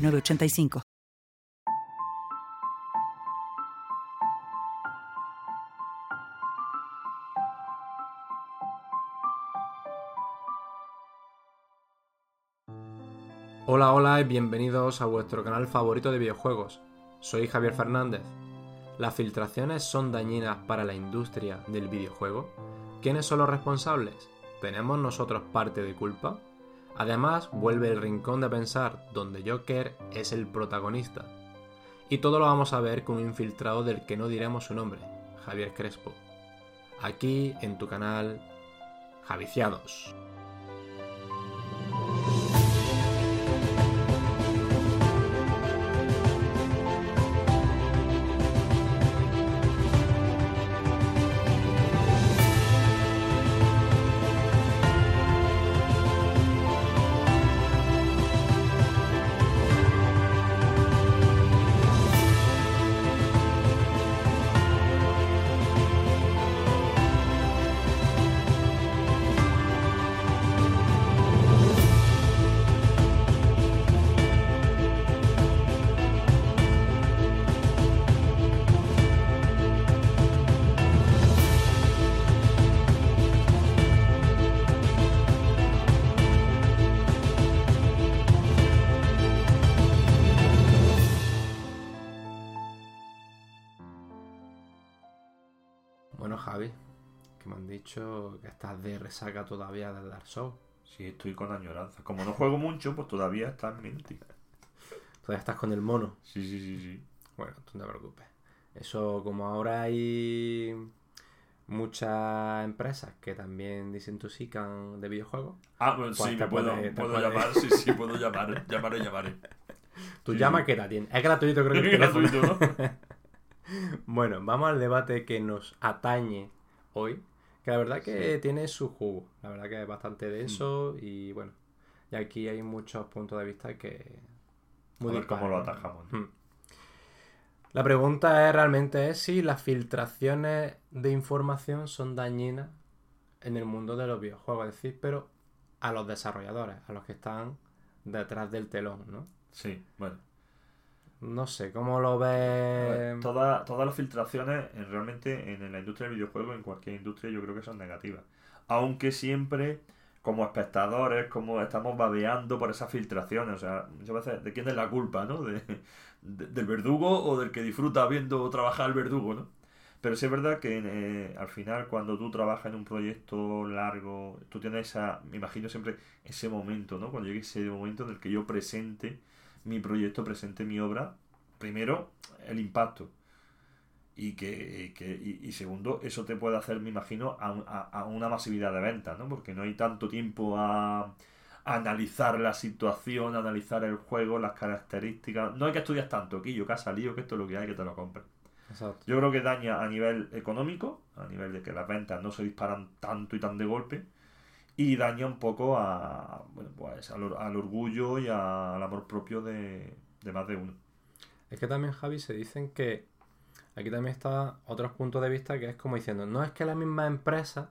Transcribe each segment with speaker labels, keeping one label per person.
Speaker 1: 906985.
Speaker 2: Hola, hola y bienvenidos a vuestro canal favorito de videojuegos. Soy Javier Fernández. ¿Las filtraciones son dañinas para la industria del videojuego? ¿Quiénes son los responsables? ¿Tenemos nosotros parte de culpa? Además, vuelve el rincón de pensar, donde Joker es el protagonista. Y todo lo vamos a ver con un infiltrado del que no diremos su nombre, Javier Crespo. Aquí en tu canal, Javiciados. Resaca todavía del Dark Souls.
Speaker 3: Sí, estoy con añoranza. Como no juego mucho, pues todavía está en mente.
Speaker 2: Todavía estás con el mono.
Speaker 3: Sí, sí, sí, sí.
Speaker 2: Bueno, tú no te preocupes. Eso, como ahora hay muchas empresas que también desintoxican de videojuegos.
Speaker 3: Ah, pues,
Speaker 2: Pues
Speaker 3: sí, me puedo,
Speaker 2: puede- te
Speaker 3: puedo
Speaker 2: puede-
Speaker 3: llamar. Sí, sí, puedo llamar. Llamaré, llamaré.
Speaker 2: Tú
Speaker 3: Sí,
Speaker 2: llama
Speaker 3: sí.
Speaker 2: que te atiende. Es gratuito, creo que
Speaker 3: Es gratuito, ¿no?
Speaker 2: Bueno, vamos al debate que nos atañe hoy. Que la verdad que tiene su jugo. La verdad que es bastante denso y bueno. Y aquí hay muchos puntos de vista que.
Speaker 3: A ver cómo lo atajamos. ¿no?
Speaker 2: Hmm. La pregunta es realmente es si las filtraciones de información son dañinas en el mundo de los videojuegos, es decir, pero a los desarrolladores, a los que están detrás del telón, ¿no?
Speaker 3: Sí, bueno.
Speaker 2: No sé, ¿cómo lo ves?
Speaker 3: toda- todas las filtraciones en- realmente en la industria del videojuego, en cualquier industria, yo creo que son negativas. Aunque siempre, como espectadores, como estamos babeando por esas filtraciones. O sea, muchas veces, ¿de quién es la culpa, no? De, de- del verdugo o del que disfruta viendo trabajar el verdugo, ¿no? Pero sí es verdad que eh, al final, cuando tú trabajas en un proyecto largo, tú tienes esa, me imagino siempre ese momento, ¿no? Cuando llegue ese momento en el que yo presente mi proyecto, presente mi obra, primero, el impacto. Y que, y que- y- y segundo, eso te puede hacer, me imagino, a, a- a una masividad de ventas, ¿no? Porque no hay tanto tiempo a, a analizar la situación, analizar el juego, las características. No hay que estudiar tanto, Quillo, que ha salido, que esto es lo que hay, que te lo compres.
Speaker 2: Exacto.
Speaker 3: Yo creo que daña a nivel económico, a nivel de que las ventas no se disparan tanto y tan de golpe, y daña un poco a, bueno, pues, al, al orgullo y a- al amor propio de, de más de uno.
Speaker 2: Es que también, Javi, se dicen que aquí también está otros puntos de vista que es como diciendo, no es que las mismas empresas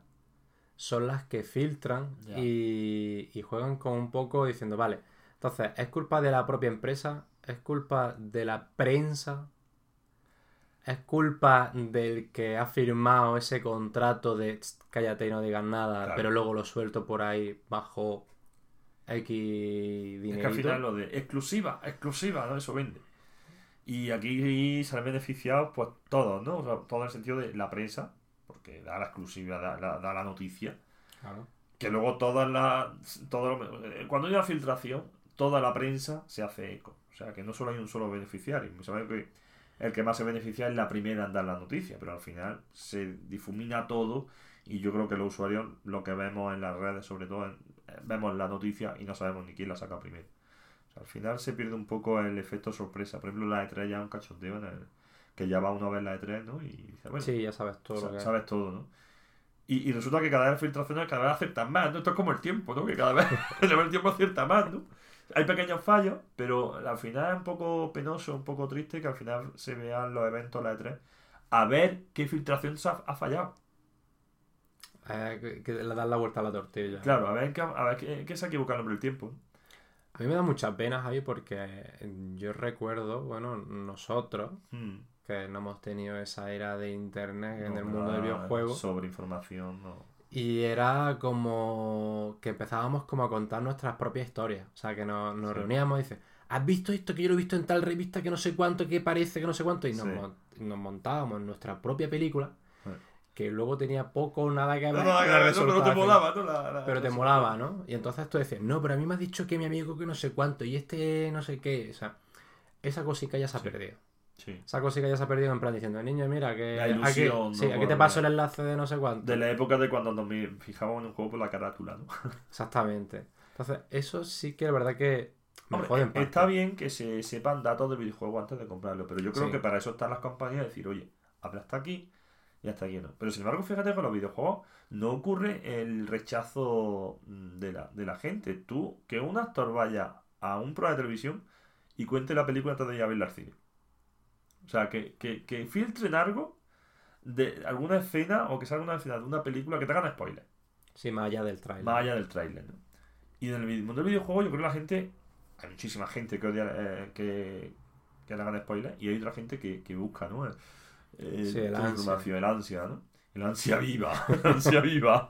Speaker 2: son las que filtran y juegan con un poco diciendo, vale, entonces, ¿es culpa de la propia empresa? ¿Es culpa de la prensa? ¿Es culpa del que ha firmado ese contrato de "Tst, cállate y no digas nada,
Speaker 3: Claro.
Speaker 2: pero luego lo suelto por ahí bajo X
Speaker 3: Es
Speaker 2: dinero?
Speaker 3: que al final lo de exclusiva, exclusiva, ¿no? Eso vende. Y aquí salen beneficiados, pues todos, ¿no? O sea, todo en el sentido de la prensa, porque da la exclusiva, da, la- da la noticia. Que luego todas las. todo lo- eh, cuando hay una filtración, toda la prensa se hace eco. O sea, que no solo hay un solo beneficiario. Que el que más se beneficia es la primera en dar la noticia, pero al final se difumina todo y yo creo que los usuarios lo que vemos en las redes, sobre todo, en- eh, vemos la noticia y no sabemos ni quién la saca primero. O Al final se pierde un poco el efecto sorpresa. Por ejemplo, la E3 ya es un cachondeo en el, que ya va uno a ver la E3, ¿no? Y dice, bueno,
Speaker 2: Sí, ya sabes todo que
Speaker 3: sabes todo, ¿no? Y, y resulta que cada vez filtraciones cada vez acertan más, ¿no? Esto es como el tiempo, ¿no? Que cada vez el tiempo acierta más, ¿no? Hay pequeños fallos, pero al final es un poco penoso, un poco triste que al final se vean los eventos la E3 a ver qué filtración se ha, ha fallado.
Speaker 2: Eh, que, le das la vuelta a la tortilla.
Speaker 3: Claro, a ver, qué, a ver qué, qué se ha equivocado por el tiempo.
Speaker 2: A mí me da mucha pena, Javi, porque yo recuerdo, bueno, nosotros,
Speaker 3: Hmm.
Speaker 2: que no hemos tenido esa era de internet en el mundo del videojuego.
Speaker 3: Sobre información, no.
Speaker 2: Y era como que empezábamos como a contar nuestras propias historias. O sea, que nos, nos
Speaker 3: Sí.
Speaker 2: reuníamos y dices, ¿has visto esto que yo lo he visto en tal revista que no sé cuánto, que parece que no sé cuánto? Y nos,
Speaker 3: Sí.
Speaker 2: mon- nos montábamos nuestra propia película,
Speaker 3: Sí.
Speaker 2: que luego tenía poco o nada que ver
Speaker 3: No, no, no, pero te molaba, ¿no? La- la-
Speaker 2: Pero te
Speaker 3: la-
Speaker 2: molaba, ¿no? Y entonces tú decías, no, pero a mí me has dicho que mi amigo que no sé cuánto y este no sé qué. O sea, esa cosica ya se ha perdido.
Speaker 3: Sí.
Speaker 2: Esa cosica ya se ha perdido en plan diciendo, niño, mira, que
Speaker 3: La
Speaker 2: aquí, te paso el enlace de no sé cuánto.
Speaker 3: De la época de cuando nos fijábamos en un juego por la carátula, ¿no?
Speaker 2: Exactamente. Entonces, eso sí que es verdad que me
Speaker 3: Hombre, está bien que se sepan datos del videojuego antes de comprarlo, pero yo creo
Speaker 2: Sí.
Speaker 3: que para eso están las compañías decir, oye, habla hasta aquí y hasta aquí no. Pero sin embargo, fíjate que con los videojuegos no ocurre el rechazo de la, de la gente. Tú, que un actor vaya a un programa de televisión y cuente la película antes de ir a verla al cine. O sea, que, que, que filtren algo de alguna escena o que salga una escena de una película que te hagan spoiler.
Speaker 2: Sí, más allá del trailer.
Speaker 3: Más allá del tráiler, ¿no? Y en el mundo del videojuego yo creo que la gente... Hay muchísima gente que odia eh, que, que le hagan spoilers y hay otra gente que, que busca, ¿no? Eh,
Speaker 2: Sí, el ansia.
Speaker 3: el ansia, ¿no? El ansia viva, el ansia viva.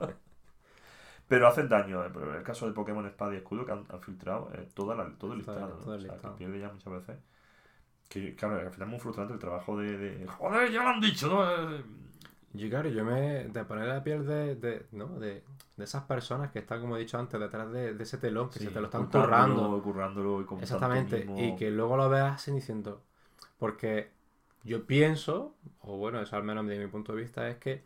Speaker 3: Pero hacen daño, eh, pero en el caso de Pokémon Espada y Escudo que han, han filtrado eh, toda la- todo el listado, ¿no?
Speaker 2: todo el
Speaker 3: O sea, que pierde ya muchas veces. Que, claro, al final es muy frustrante el trabajo de, de- Joder, ya lo han dicho, ¿no? Eh,
Speaker 2: Yo, claro, yo me. de poner la piel de, de, ¿no? de, de esas personas que están, como he dicho antes, detrás de, de ese telón, que
Speaker 3: sí,
Speaker 2: se te lo están currando.
Speaker 3: Currándolo y con
Speaker 2: Exactamente. Y que luego lo veas así diciendo. Porque yo pienso, o bueno, eso al menos desde mi punto de vista, es que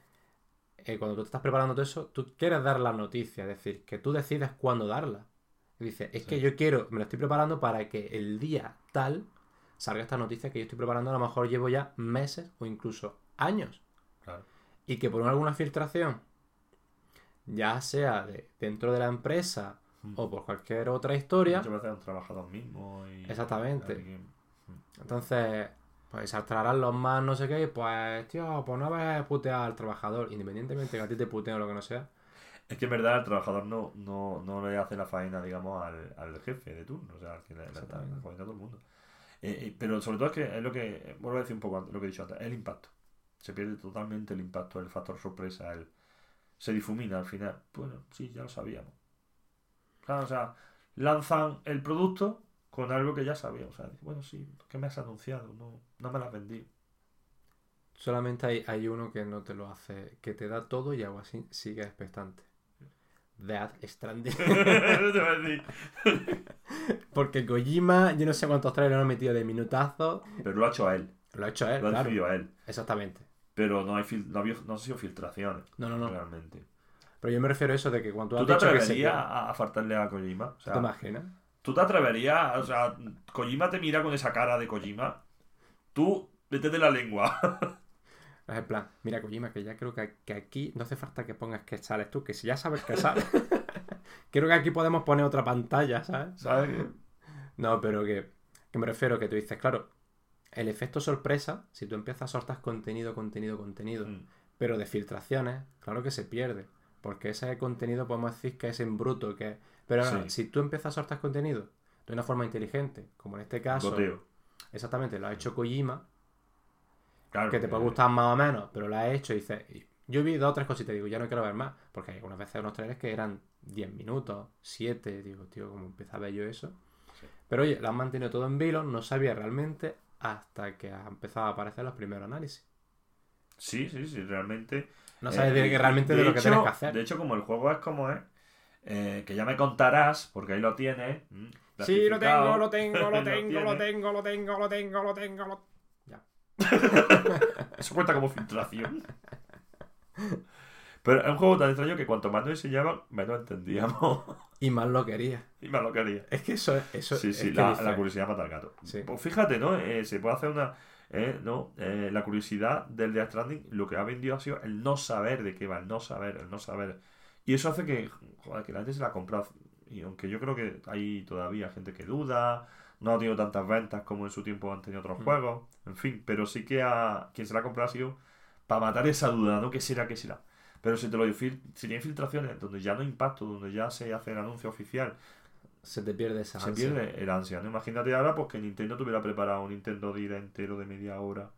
Speaker 2: eh, cuando tú te estás preparando todo eso, tú quieres dar la noticia, es decir, que tú decides cuándo darla. Y dices, es que yo quiero, me lo estoy preparando para que el día tal salga esta noticia que yo estoy preparando, a lo mejor llevo ya meses o incluso años.
Speaker 3: Claro.
Speaker 2: Y que por alguna filtración, ya sea de, dentro de la empresa
Speaker 3: Mm.
Speaker 2: o por cualquier otra historia,
Speaker 3: Muchas veces han trabajado mismos y...
Speaker 2: Exactamente.
Speaker 3: Alguien-
Speaker 2: Entonces, pues saltarán los más no sé qué, y pues, tío, pues no ves putear al trabajador, independientemente que a ti te puteen o lo que no sea.
Speaker 3: Es que en verdad el trabajador no, no, no le hace la faena, digamos, al, al jefe de turno, o sea, al que le, le faena a todo el mundo. Eh, eh, pero sobre todo es que es lo que, vuelvo a decir un poco antes, lo que he dicho antes, el impacto. Se pierde totalmente el impacto, el factor sorpresa, el, se difumina al final. Bueno, sí, ya lo sabíamos. Claro, o sea, lanzan el producto con algo que ya sabíamos. O sea, bueno, sí, ¿qué me has anunciado? No, no me lo has vendido.
Speaker 2: Solamente hay, hay uno que no te lo hace, que te da todo y aún así sigue expectante. Death Stranding.
Speaker 3: Te voy a decir.
Speaker 2: Porque Kojima, yo no sé cuántos trailers han metido de minutazos.
Speaker 3: Pero lo ha hecho a él,
Speaker 2: Lo ha hecho él,
Speaker 3: lo ha
Speaker 2: claro.
Speaker 3: decidido a él.
Speaker 2: Exactamente.
Speaker 3: Pero no, hay fil- no, había- no han sido filtraciones,
Speaker 2: No, no, no.
Speaker 3: realmente.
Speaker 2: Pero yo me refiero a eso de que cuando tú
Speaker 3: ¿Tú
Speaker 2: has
Speaker 3: te
Speaker 2: dicho que se
Speaker 3: atreverías a, faltarle a Kojima? O
Speaker 2: ¿Tú
Speaker 3: sea,
Speaker 2: te imaginas?
Speaker 3: ¿Tú te atreverías? O sea, Kojima te mira con esa cara de Kojima. Tú, vete de la lengua.
Speaker 2: Es en plan, mira Kojima, que ya creo que, que aquí no hace falta que pongas que sales tú, que si ya sabes que sales. creo que aquí podemos poner otra pantalla, ¿sabes?
Speaker 3: ¿Sabes?
Speaker 2: No, pero que, que me refiero que tú dices, claro, el efecto sorpresa, si tú empiezas a soltar contenido, contenido, contenido,
Speaker 3: Mm,
Speaker 2: pero de filtraciones, claro que se pierde. Porque ese contenido podemos decir que es en bruto, que Pero ahora,
Speaker 3: Sí.
Speaker 2: si tú empiezas a soltar contenido de una forma inteligente, como en este caso, exactamente, lo ha hecho Kojima,
Speaker 3: Claro,
Speaker 2: que te puede
Speaker 3: eh,
Speaker 2: gustar más o menos, pero lo ha hecho y dices, yo vi dos o tres cositas y digo, ya no quiero ver más, porque hay algunas veces unos trailers que eran 10 minutos, 7, digo, tío, ¿cómo empieza a ver yo eso? Pero oye, lo han mantenido todo en vilo, no sabía realmente hasta que ha empezado a aparecer los primeros análisis.
Speaker 3: Sí, sí, sí, realmente.
Speaker 2: No sabes
Speaker 3: Eh,
Speaker 2: que realmente de, lo que tienes que hacer.
Speaker 3: De hecho, como el juego es como es, eh, que ya me contarás, porque ahí lo tienes.
Speaker 2: Sí, lo tengo, lo tengo, lo
Speaker 3: lo
Speaker 2: tengo, lo
Speaker 3: tiene.
Speaker 2: tengo, lo tengo, lo tengo, lo tengo, lo... Ya.
Speaker 3: Eso cuenta como filtración. Pero es un juego tan extraño que cuanto más nos enseñaban, menos entendíamos.
Speaker 2: Y más lo quería.
Speaker 3: y más lo quería.
Speaker 2: Es que eso, eso
Speaker 3: Sí,
Speaker 2: es
Speaker 3: sí, la, curiosidad mata al gato.
Speaker 2: Sí.
Speaker 3: Pues fíjate, ¿no? Eh, se puede hacer una. eh, ¿no? Eh, la curiosidad del Death Stranding, lo que ha vendido ha sido el no saber de qué va, el no saber, el no saber. Y eso hace que, joder, que la gente se la compra. Y aunque yo creo que hay todavía gente que duda, no ha tenido tantas ventas como en su tiempo han tenido otros
Speaker 2: Mm.
Speaker 3: juegos, en fin, pero sí que a quien se la ha comprado ha sido para matar esa duda, ¿no? ¿Qué será, qué será? Pero si te lo si tiene filtraciones donde ya no hay impacto, donde ya se hace el anuncio oficial,
Speaker 2: se te pierde esa
Speaker 3: se
Speaker 2: ansia.
Speaker 3: pierde el ansia, ¿no? Imagínate ahora pues que Nintendo tuviera preparado un Nintendo Direct entero de media hora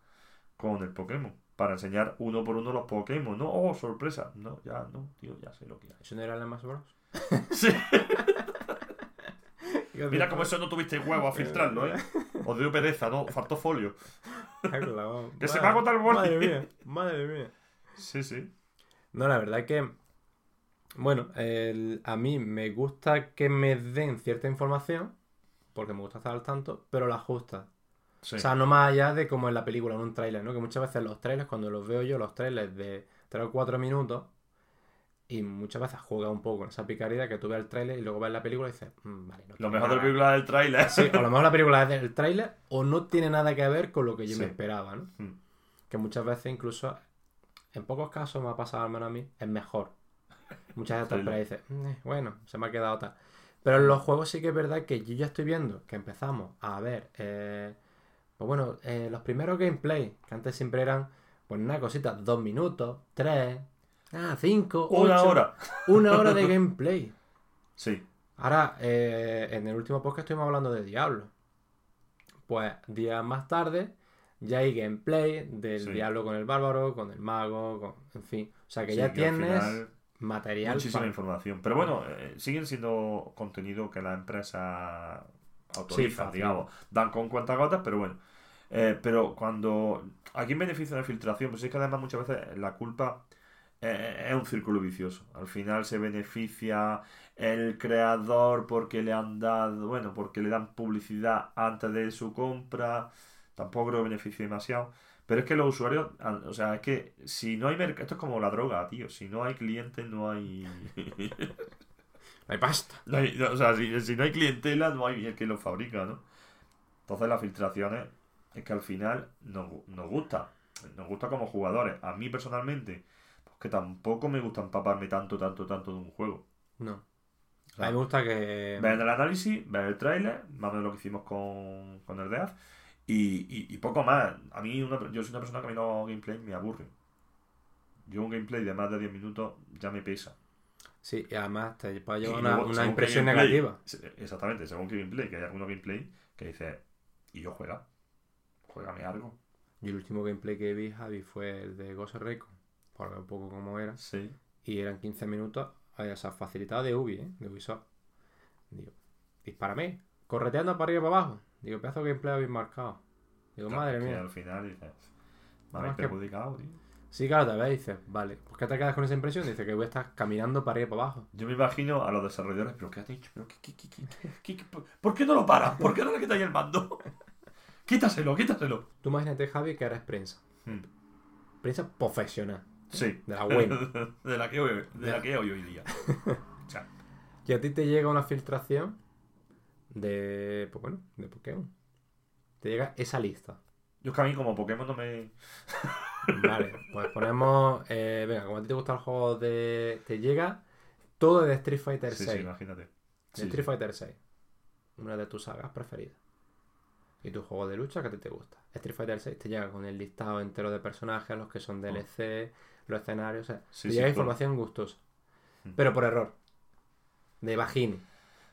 Speaker 3: con el Pokémon. Para enseñar uno por uno los Pokémon, ¿no? Oh, sorpresa. No, ya, no, tío, ya sé lo que hay.
Speaker 2: ¿Eso no era el Smash Bros?
Speaker 3: Sí. Mira cómo eso no tuviste huevo a filtrarlo, ¿eh? Os dio pereza, ¿no? Faltó folio. Que se me ha agotado el boli.
Speaker 2: Madre mía, madre mía.
Speaker 3: Sí, sí.
Speaker 2: No, la verdad es que, bueno, el- a mí me gusta que me den cierta información, porque me gusta estar al tanto, pero la justa.
Speaker 3: sí.
Speaker 2: O sea, no más allá de como en la película, en un tráiler, ¿no? Que muchas veces los trailers, cuando los veo yo, los trailers de 3 o 4 minutos, y muchas veces juega un poco con esa picardía que tú ves el tráiler y luego ves la película y dices, "Mm, vale, no
Speaker 3: lo mejor de la
Speaker 2: nada".
Speaker 3: película del tráiler.
Speaker 2: Sí, o lo mejor la película es del tráiler o no tiene nada que ver con lo que yo me esperaba, ¿no?
Speaker 3: Mm.
Speaker 2: Que muchas veces incluso, en pocos casos me ha pasado al menos a mí, es mejor. Muchas veces
Speaker 3: Tráiler.
Speaker 2: pero dices, "Mm, eh, bueno, se me ha quedado tal. Pero en los juegos sí que es verdad que yo ya estoy viendo que empezamos a ver, eh, pues bueno, eh, los primeros gameplay, que antes siempre eran, pues una cosita, dos minutos, tres, ah, cinco,
Speaker 3: Una
Speaker 2: ocho,
Speaker 3: hora.
Speaker 2: Una hora de gameplay.
Speaker 3: Sí.
Speaker 2: Ahora, eh, en el último podcast estuvimos hablando de Diablo. Pues días más tarde ya hay gameplay del
Speaker 3: Sí.
Speaker 2: Diablo con el bárbaro, con el mago, con... en fin. O sea que
Speaker 3: Sí,
Speaker 2: ya
Speaker 3: que
Speaker 2: tienes
Speaker 3: final-
Speaker 2: material
Speaker 3: Muchísima
Speaker 2: para-
Speaker 3: información. Pero bueno, eh, siguen siendo contenido que la empresa autoriza, digamos. Dan con cuentagotas, pero bueno. Eh, pero cuando. Aquí en beneficio de filtración, pues es que además muchas veces la culpa eh, es un círculo vicioso. Al final se beneficia el creador porque le han dado, bueno, porque le dan publicidad antes de su compra. Tampoco creo que beneficie demasiado. Pero es que los usuarios, o sea, es que si no hay mercado, esto es como la droga, tío. Si no hay clientes, no hay.
Speaker 2: No hay pasta.
Speaker 3: no hay- no, o sea, si, si no hay clientela, no hay el que lo fabrica, ¿no? Entonces, las filtraciones es que al final nos, nos gusta. Nos gusta como jugadores. A mí personalmente, pues que tampoco me gusta empaparme tanto, tanto, tanto de un juego.
Speaker 2: No.
Speaker 3: O sea,
Speaker 2: A mí me gusta que...
Speaker 3: ver el análisis, ver el tráiler, más o menos lo que hicimos con, con el Death, y, y, y poco más. A mí, una- yo soy una persona que a mí los gameplay me aburre. Yo un gameplay de más de 10 minutos ya me pesa.
Speaker 2: Sí, y además te puede llevar una,
Speaker 3: luego,
Speaker 2: una impresión
Speaker 3: gameplay-
Speaker 2: negativa.
Speaker 3: Exactamente, según qué gameplay, que hay algunos gameplay que dice y yo juega, juégame algo.
Speaker 2: Y el último gameplay que vi, Javi, fue el de Ghost Recon, por ver un poco cómo era.
Speaker 3: Sí.
Speaker 2: Y eran 15 minutos, eh, o sea, facilitado de Ubi, ¿eh? De Ubisoft. Digo, dispárame, correteando para arriba y para abajo. Digo, pedazo de gameplay habéis marcado. Digo, madre mía.
Speaker 3: al final dices, me habéis
Speaker 2: que-
Speaker 3: perjudicado, tío.
Speaker 2: Sí, claro, te ves y dices, vale, ¿por qué te quedas con esa impresión? Dice que voy a estar caminando para arriba y para abajo.
Speaker 3: Yo me imagino a los desarrolladores, pero ¿qué has dicho? ¿Pero qué, por- ¿Por qué no lo paras? ¿Por qué no le quitáis el mando? quítaselo, quítaselo.
Speaker 2: Tú imagínate, Javi, que eres prensa.
Speaker 3: Hmm.
Speaker 2: Prensa profesional.
Speaker 3: Sí.
Speaker 2: De la buena.
Speaker 3: de la que hoy, de la que hoy hoy día. O sea,
Speaker 2: Y a ti te llega una filtración de, pues bueno, de Pokémon. Te llega esa lista.
Speaker 3: yo es que a mí como Pokémon no me...
Speaker 2: Vale, pues ponemos. eh, venga, como a ti te gusta el juego de. Te llega todo de Street Fighter
Speaker 3: Sí,
Speaker 2: 6.
Speaker 3: sí, imagínate.
Speaker 2: de
Speaker 3: Sí,
Speaker 2: Street
Speaker 3: sí.
Speaker 2: Fighter 6. Una de tus sagas preferidas. Y tu juego de lucha que a ti te gusta. Street Fighter 6 te llega con el listado entero de personajes, los que son DLC, los escenarios. O sea,
Speaker 3: Oh.
Speaker 2: Te llega información gustosa.
Speaker 3: Mm.
Speaker 2: Pero por error. De Vagini.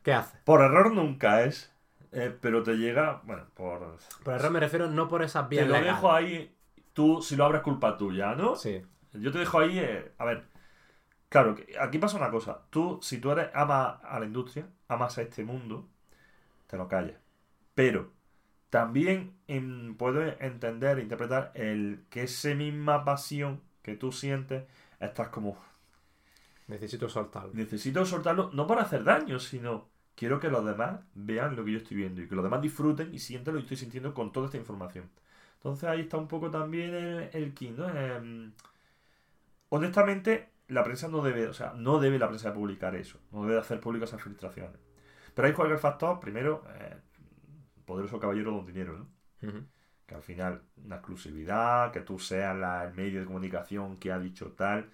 Speaker 2: ¿Qué haces?
Speaker 3: Por error nunca es, eh, pero te llega, bueno, por...
Speaker 2: Por error me refiero no por esas vías
Speaker 3: Te lo
Speaker 2: legales.
Speaker 3: dejo ahí, tú si lo abres culpa tuya, ¿no?
Speaker 2: Sí.
Speaker 3: Yo te dejo ahí, eh, a ver, claro, aquí pasa una cosa, tú si tú eres ama a la industria, amas a este mundo, te lo callas. Pero también em, puedo entender, interpretar el que esa misma pasión que tú sientes, estás como,
Speaker 2: Necesito soltarlo.
Speaker 3: necesito soltarlo no para hacer daño, sino quiero que los demás vean lo que yo estoy viendo y que los demás disfruten y sientan lo que estoy sintiendo con toda esta información. Entonces ahí está un poco también el, el key, ¿no? Em, honestamente, la prensa no debe, o sea, no debe la prensa publicar eso, no debe hacer públicas esas filtraciones. Pero hay cualquier factor, primero, eh, poderoso caballero don dinero, ¿no? Que al final, una exclusividad, que tú seas la, el medio de comunicación que ha dicho tal,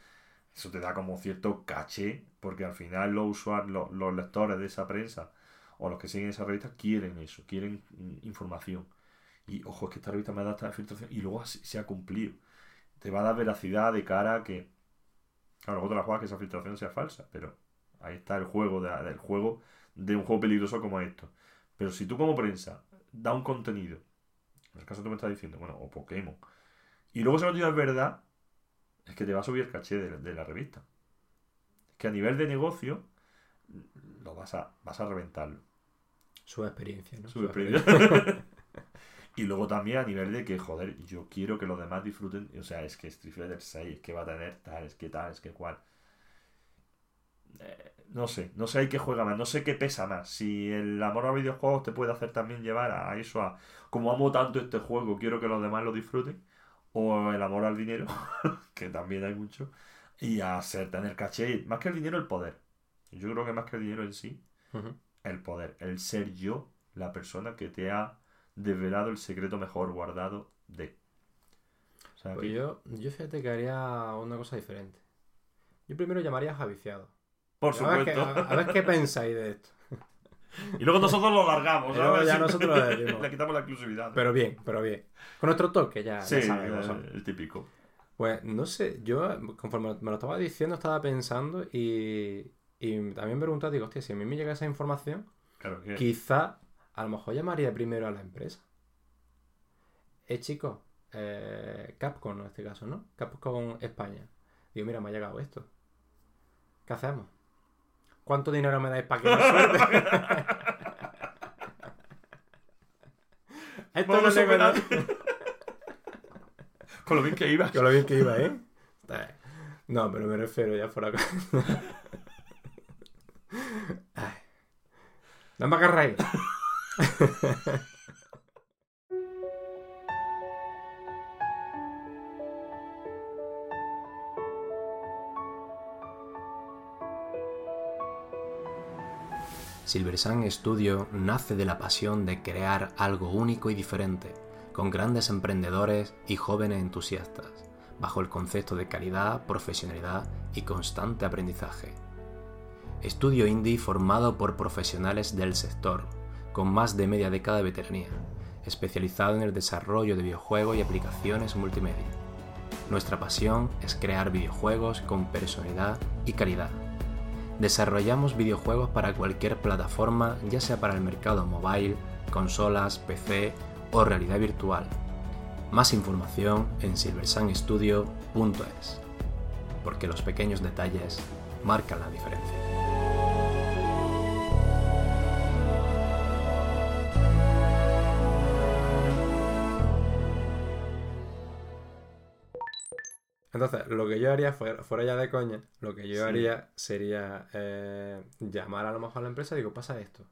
Speaker 3: eso te da como cierto caché, porque al final los usuarios, los, lectores de esa prensa o los que siguen esa revista quieren eso, quieren información. Y ojo, es que esta revista me ha dado esta filtración y luego se ha cumplido. Te va a dar veracidad de cara a que. Claro, luego te la juegas que esa filtración sea falsa, pero ahí está el juego de, del juego de un juego peligroso como esto. Pero si tú como prensa da un contenido, en el caso tú me estás diciendo, bueno, o Pokémon, y luego se lo es verdad, es que te va a subir el caché de, la revista. Es que a nivel de negocio, lo vas a, vas a reventarlo.
Speaker 2: Su experiencia, ¿no?
Speaker 3: Su, experiencia. y luego también a nivel de que, joder, yo quiero que los demás disfruten. O sea, es que Street Fighter 6, es que va a tener tal, es que tal, es que cual. Eh, no sé, no sé hay qué juega más, no sé qué pesa más. Si el amor a videojuegos te puede hacer también llevar a eso, a como amo tanto este juego, quiero que los demás lo disfruten. O el amor al dinero, que también hay mucho. Y a ser, tener caché, más que el dinero, el poder. Yo creo que más que el dinero en sí, el poder. El ser yo la persona que te ha desvelado el secreto mejor guardado de.
Speaker 2: pues yo, yo fíjate que haría una cosa diferente. Yo primero llamaría a Javiciado.
Speaker 3: Por supuesto.
Speaker 2: A ver, qué, pensáis de esto.
Speaker 3: Y luego nosotros lo largamos, ¿sabes?
Speaker 2: ya nosotros lo
Speaker 3: Le quitamos la exclusividad.
Speaker 2: Pero bien, pero bien. Con nuestro toque ya,
Speaker 3: sí, sabemos. el típico.
Speaker 2: Pues no sé, yo conforme me lo estaba diciendo, estaba pensando y, y también me preguntaba, digo, hostia, si a mí me llega esa información, quizá a lo mejor llamaría primero a la empresa. Eh, chicos, eh, Capcom en este caso, ¿no? Capcom España. Digo, mira, me ha llegado esto. ¿Qué hacemos? ¿Cuánto dinero me dais para que me suerte?
Speaker 3: Esto no sé Con lo bien que iba.
Speaker 2: Con lo bien que iba, ¿eh? No, pero me refiero ya fuera. No me agarráis. Silver Studio nace de la pasión de crear algo único y diferente, con grandes emprendedores y jóvenes entusiastas, bajo el concepto de calidad, profesionalidad y constante aprendizaje. Estudio indie formado por profesionales del sector, con más de media década de veteranía, especializado en el desarrollo de videojuegos y aplicaciones multimedia. Nuestra pasión es crear videojuegos con personalidad y calidad Desarrollamos videojuegos para cualquier plataforma, ya sea para el mercado mobile, consolas, PC o realidad virtual. Más información en silversunstudio.es, porque los pequeños detalles marcan la diferencia. Entonces, lo que yo haría, fuera, fuera ya de coña, lo que yo haría sería eh, llamar a lo mejor a la empresa y digo, pasa esto.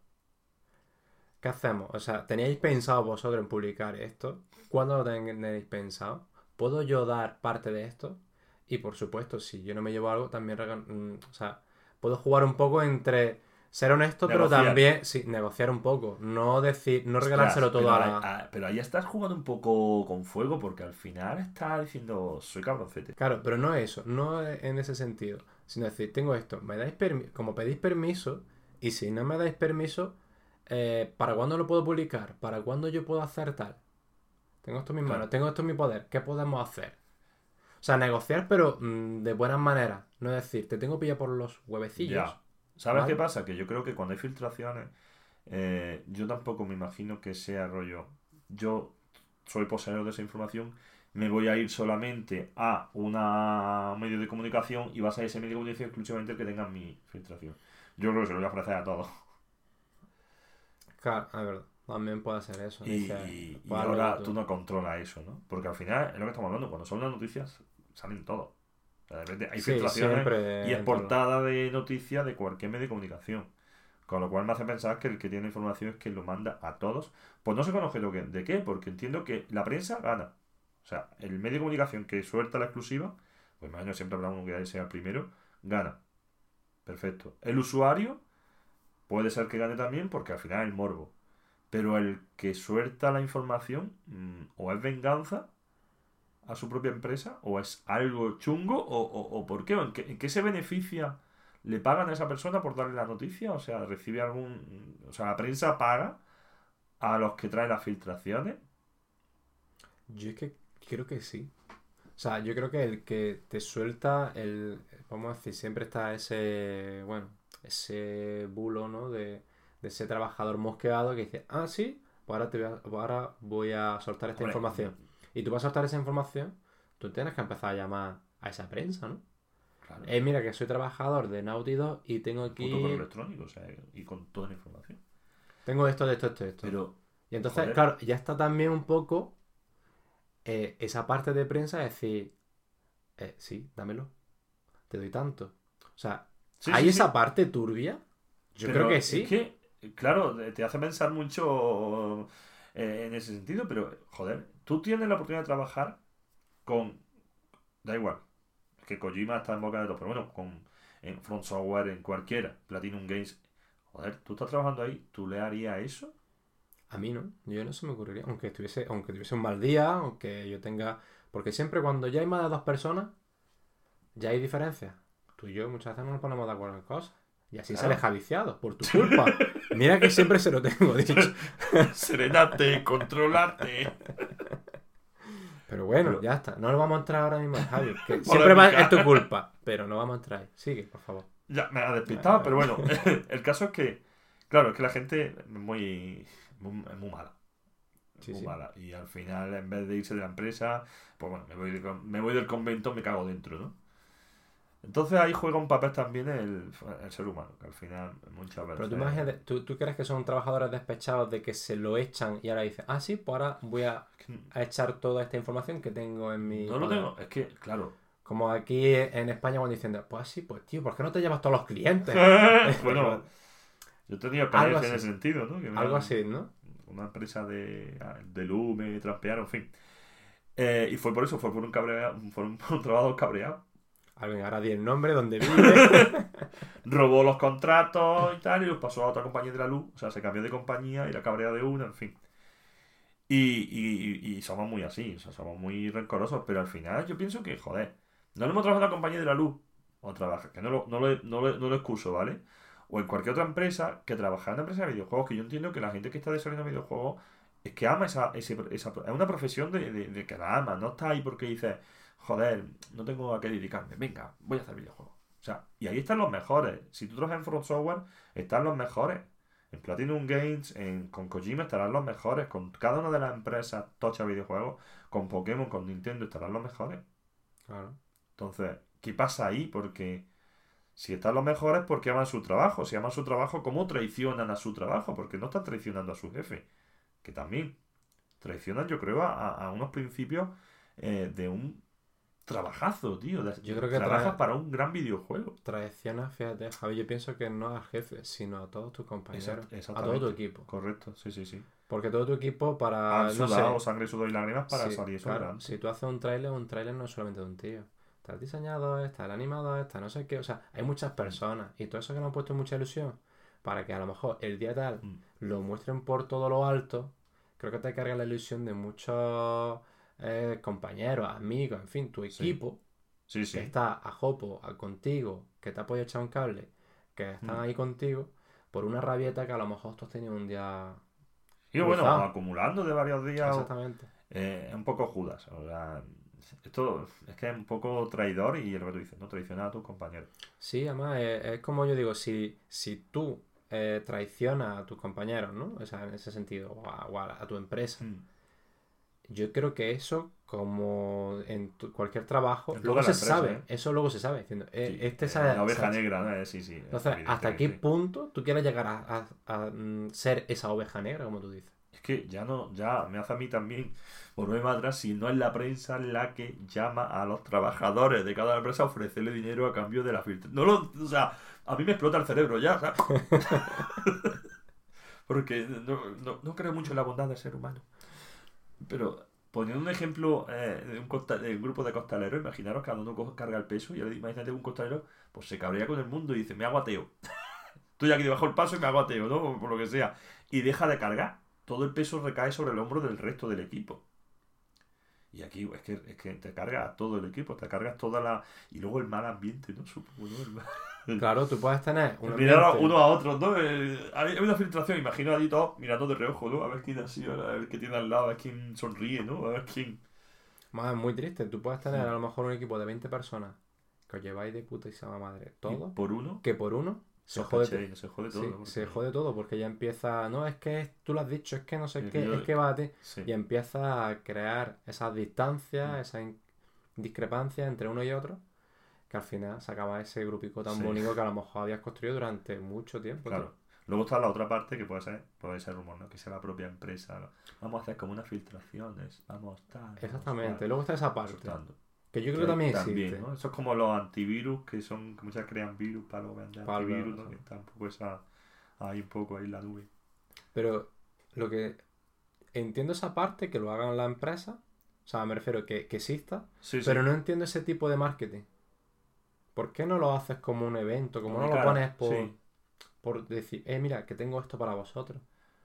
Speaker 2: ¿Qué hacemos? O sea, ¿teníais pensado vosotros en publicar esto? ¿Cuándo lo tenéis pensado? ¿Puedo yo dar parte de esto? Y por supuesto, si yo no me llevo algo, también... Mm, o sea, puedo jugar un poco entre ser honesto, pero también sí, negociar un poco. No decir, no regalárselo todo a
Speaker 3: la. pero ahí estás jugando un poco con fuego, porque al final estás diciendo soy cabroncete.
Speaker 2: Claro, pero no eso, no en ese sentido. Sino decir, tengo esto, me dais permiso, como pedís permiso, y si no me dais permiso, eh, ¿para cuándo lo puedo publicar? ¿Para cuándo yo puedo hacer tal? Tengo esto en mis manos, tengo esto en mi poder, ¿qué podemos hacer? O sea, negociar, pero mm, de buenas maneras. No decir, te tengo pillado por los huevecillos.
Speaker 3: ¿Sabes qué pasa? Que yo creo que cuando hay filtraciones, eh, yo tampoco me imagino que sea rollo. Yo soy poseedor de esa información, me voy a ir solamente a una medio de comunicación y va a ser ese medio de comunicación exclusivamente el que tenga mi filtración. Yo creo que se lo voy a ofrecer a todos.
Speaker 2: Claro, a ver, también puede ser eso.
Speaker 3: Y, ahora tú no controlas eso, ¿no? Porque al final es lo que estamos hablando, cuando son las noticias, salen todos hay filtraciones y es portada de noticias de cualquier medio de comunicación. Con lo cual me hace pensar que el que tiene información es quien lo manda a todos. Pues no sé con objeto de qué, porque entiendo que la prensa gana. O sea, el medio de comunicación que suelta la exclusiva, pues imagino siempre habrá uno que sea el primero, gana. Perfecto. El usuario puede ser que gane también porque al final es el morbo. Pero el que suelta la información mm, o es venganza a su propia empresa o es algo chungo o, o, por qué, ¿En qué, en qué se beneficia ¿Le pagan a esa persona por darle la noticia? O sea, recibe algún... O sea, la prensa paga a los que traen las filtraciones.
Speaker 2: Yo es que creo que sí. O sea, yo creo que el que te suelta el... Vamos a decir, siempre está ese... Bueno, ese bulo, ¿no? De, ese trabajador mosqueado que dice, ah, sí, pues ahora, te voy, a, ahora voy a soltar esta información. Y tú vas a soltar esa información, tú tienes que empezar a llamar a esa prensa, ¿no? Eh, mira, que soy trabajador de Naughty Dog y tengo aquí.
Speaker 3: Con electrónico, o sea, y con toda la información.
Speaker 2: Tengo esto, de esto, esto, esto. Pero, y entonces, claro, ya está también un poco eh, esa parte de prensa, decir, eh, sí, dámelo. Te doy tanto. O sea, ¿hay esa parte turbia? Yo creo que sí.
Speaker 3: Es que, claro, te hace pensar mucho en ese sentido, pero, joder, tú tienes la oportunidad de trabajar con. Da igual, que Kojima está en boca de todo, pero bueno, con en Front Software, en cualquiera, Platinum Games, joder, tú estás trabajando ahí, ¿tú le harías eso?
Speaker 2: A mí no, yo no se me ocurriría, aunque estuviese, aunque tuviese un mal día, aunque yo tenga, porque siempre cuando ya hay más de dos personas, ya hay diferencias. Tú y yo muchas veces no nos ponemos de acuerdo en cosas. Y así sales javiciado, por tu culpa. Mira que siempre se lo tengo dicho.
Speaker 3: Serenate, controlarte.
Speaker 2: Pero bueno, ya está. No lo vamos a entrar ahora mismo, Javi. Que siempre va, es tu culpa. Pero no vamos a entrar. Sigue, por favor.
Speaker 3: Ya, me ha despistado, pero bueno. el caso es que, claro, es que la gente es muy, muy, es muy mala. muy mala. Y al final, en vez de irse de la empresa, pues bueno, me voy, me voy del convento, me cago dentro, ¿no? Entonces ahí juega un papel también el, ser humano, que al final muchas veces...
Speaker 2: Pero tú, ¿tú, crees que son trabajadores despechados de que se lo echan y ahora dicen, ah, sí, pues ahora voy a, echar toda esta información que tengo en mi...
Speaker 3: No lo tengo, es que, claro...
Speaker 2: Como aquí en España cuando dicen, pues sí, pues tío, ¿por qué no te llevas todos los clientes?
Speaker 3: bueno, yo tenido experiencia en ese sentido, ¿no?
Speaker 2: algo así, ¿no?
Speaker 3: Una empresa de, de Lume, trampearon, en fin. Eh, y fue por eso, fue por un, cabreado, por un, un trabajador cabreado
Speaker 2: Alguien ahora di el nombre, donde vive.
Speaker 3: Robó los contratos y tal, y los pasó a otra compañía de la luz. O sea, se cambió de compañía y la cabrea de una, en fin. Y, y, somos muy así, o sea, somos muy rencorosos, pero al final yo pienso que, joder, no lo hemos trabajado en la compañía de la luz, o trabaja, que no lo, no, lo, no, lo, excuso, ¿vale? O en cualquier otra empresa que trabaja en una empresa de videojuegos, que yo entiendo que la gente que está desarrollando videojuegos es que ama esa, esa, esa es una profesión de, de, de, que la ama, no está ahí porque dice, joder, no tengo a qué dedicarme, venga, voy a hacer videojuegos. O sea, y ahí están los mejores. Si tú trabajas en Front Software, están los mejores. En Platinum Games, en, con Kojima estarán los mejores. Con cada una de las empresas tocha videojuegos, con Pokémon, con Nintendo estarán los mejores. Claro. Entonces, ¿qué pasa ahí? Porque si están los mejores, ¿por qué aman su trabajo? Si aman su trabajo, ¿cómo traicionan a su trabajo? Porque no están traicionando a su jefe. Que también traicionan, yo creo, a, unos principios eh, de un trabajazo, tío. Yo creo que trabajas para un gran videojuego.
Speaker 2: Traiciona, fíjate, Javi, yo pienso que no al jefe, sino a todos tus compañeros, a todo tu equipo.
Speaker 3: Correcto, sí, sí, sí.
Speaker 2: Porque todo tu equipo para...
Speaker 3: Han sudado sangre, sudor y lágrimas para salir eso
Speaker 2: claro, Si tú haces un trailer, un trailer no es solamente de un tío. Está el diseñador, está el animador, está no sé qué. O sea, hay muchas personas. Y todo eso que nos han puesto mucha ilusión para que a lo mejor el día tal mm. lo muestren por todo lo alto, creo que te carga la ilusión de muchos eh, compañeros, amigos, en fin, tu equipo, que está a Jopo, a contigo, que te ha podido echar un cable, que están mm. ahí contigo, por una rabieta que a lo mejor tú has tenido un día.
Speaker 3: Y bueno, acumulando de varios días. Exactamente. Eh, es un poco Judas. O sea, esto es que es un poco traidor y lo que tú dices, ¿no? Traicionar a tus compañeros.
Speaker 2: Sí, además es, como yo digo, si, si tú eh, traicionas a tus compañeros, ¿no? O sea, en ese sentido, o a, tu empresa. Mm yo creo que eso, como en cualquier trabajo, luego se sabe. ¿eh? Eso luego se sabe. Diciendo, eh, este
Speaker 3: es la oveja negra, sí, sí.
Speaker 2: Entonces, ¿hasta qué punto tú quieres llegar a, mm, ser esa oveja negra, como tú dices?
Speaker 3: Es que ya no, ya me hace a mí también volverme atrás si no es la prensa la que llama a los trabajadores de cada empresa a ofrecerle dinero a cambio de la filtra. No lo, o sea, a mí me explota el cerebro ya, Porque no, no creo mucho en la bondad del ser humano. Pero, poniendo un ejemplo eh, de, un costa- de un grupo de costaleros, imaginaros cada uno carga el peso y imagínate un costalero, pues se cabrea con el mundo y dice, me hago ateo. Estoy aquí debajo del paso y me hago ateo, ¿no? Por lo que sea. Y deja de cargar. Todo el peso recae sobre el hombro del resto del equipo. Y aquí es que, es que te cargas todo el equipo, te cargas toda la... Y luego el mal ambiente, ¿no? Supongo, ¿no? El
Speaker 2: Claro, tú puedes tener un
Speaker 3: Mirar a uno a otro, ¿no? Eh, hay una filtración, imagino allí todos mirando de reojo, ¿no? A ver quién ha sido, a ver qué tiene al lado, a ver quién sonríe, ¿no? A ver quién...
Speaker 2: Más, es muy triste. Tú puedes tener a lo mejor un equipo de 20 personas que os lleváis de madre
Speaker 3: Y
Speaker 2: todo,
Speaker 3: por uno,
Speaker 2: que por uno se jode,
Speaker 3: cachéis, se jode todo.
Speaker 2: sí,
Speaker 3: porque-
Speaker 2: se jode todo porque ya empieza, no, es que tú lo has dicho, es que no sé qué, es que a ti.
Speaker 3: Sí.
Speaker 2: Y empieza a crear esas distancias,
Speaker 3: Mm.
Speaker 2: esas in- discrepancias entre uno y otro, que al final se acaba ese grupico tan
Speaker 3: Sí.
Speaker 2: bonito que a lo mejor habías construido durante mucho tiempo.
Speaker 3: Claro. Luego está la otra parte que puede ser, puede ser rumor, ¿no? Que sea la propia empresa. ¿no? Vamos a hacer como unas filtraciones, vamos tal. vamos
Speaker 2: Exactamente.
Speaker 3: cual,
Speaker 2: Luego está esa parte. Que yo creo que también
Speaker 3: También,
Speaker 2: existe.
Speaker 3: ¿no? Eso es como los antivirus que son, que muchas crean virus para luego vender
Speaker 2: Para
Speaker 3: antivirus, ¿no? Que tampoco esa, hay un poco ahí la nube.
Speaker 2: Pero lo que entiendo esa parte que lo hagan la empresa, o sea, me refiero que, que exista,
Speaker 3: Sí, sí.
Speaker 2: pero no entiendo ese tipo de marketing. ¿Por qué no lo haces como un evento? Como no
Speaker 3: mi
Speaker 2: lo pones por,
Speaker 3: sí.
Speaker 2: por decir, eh, mira, que tengo esto para vosotros.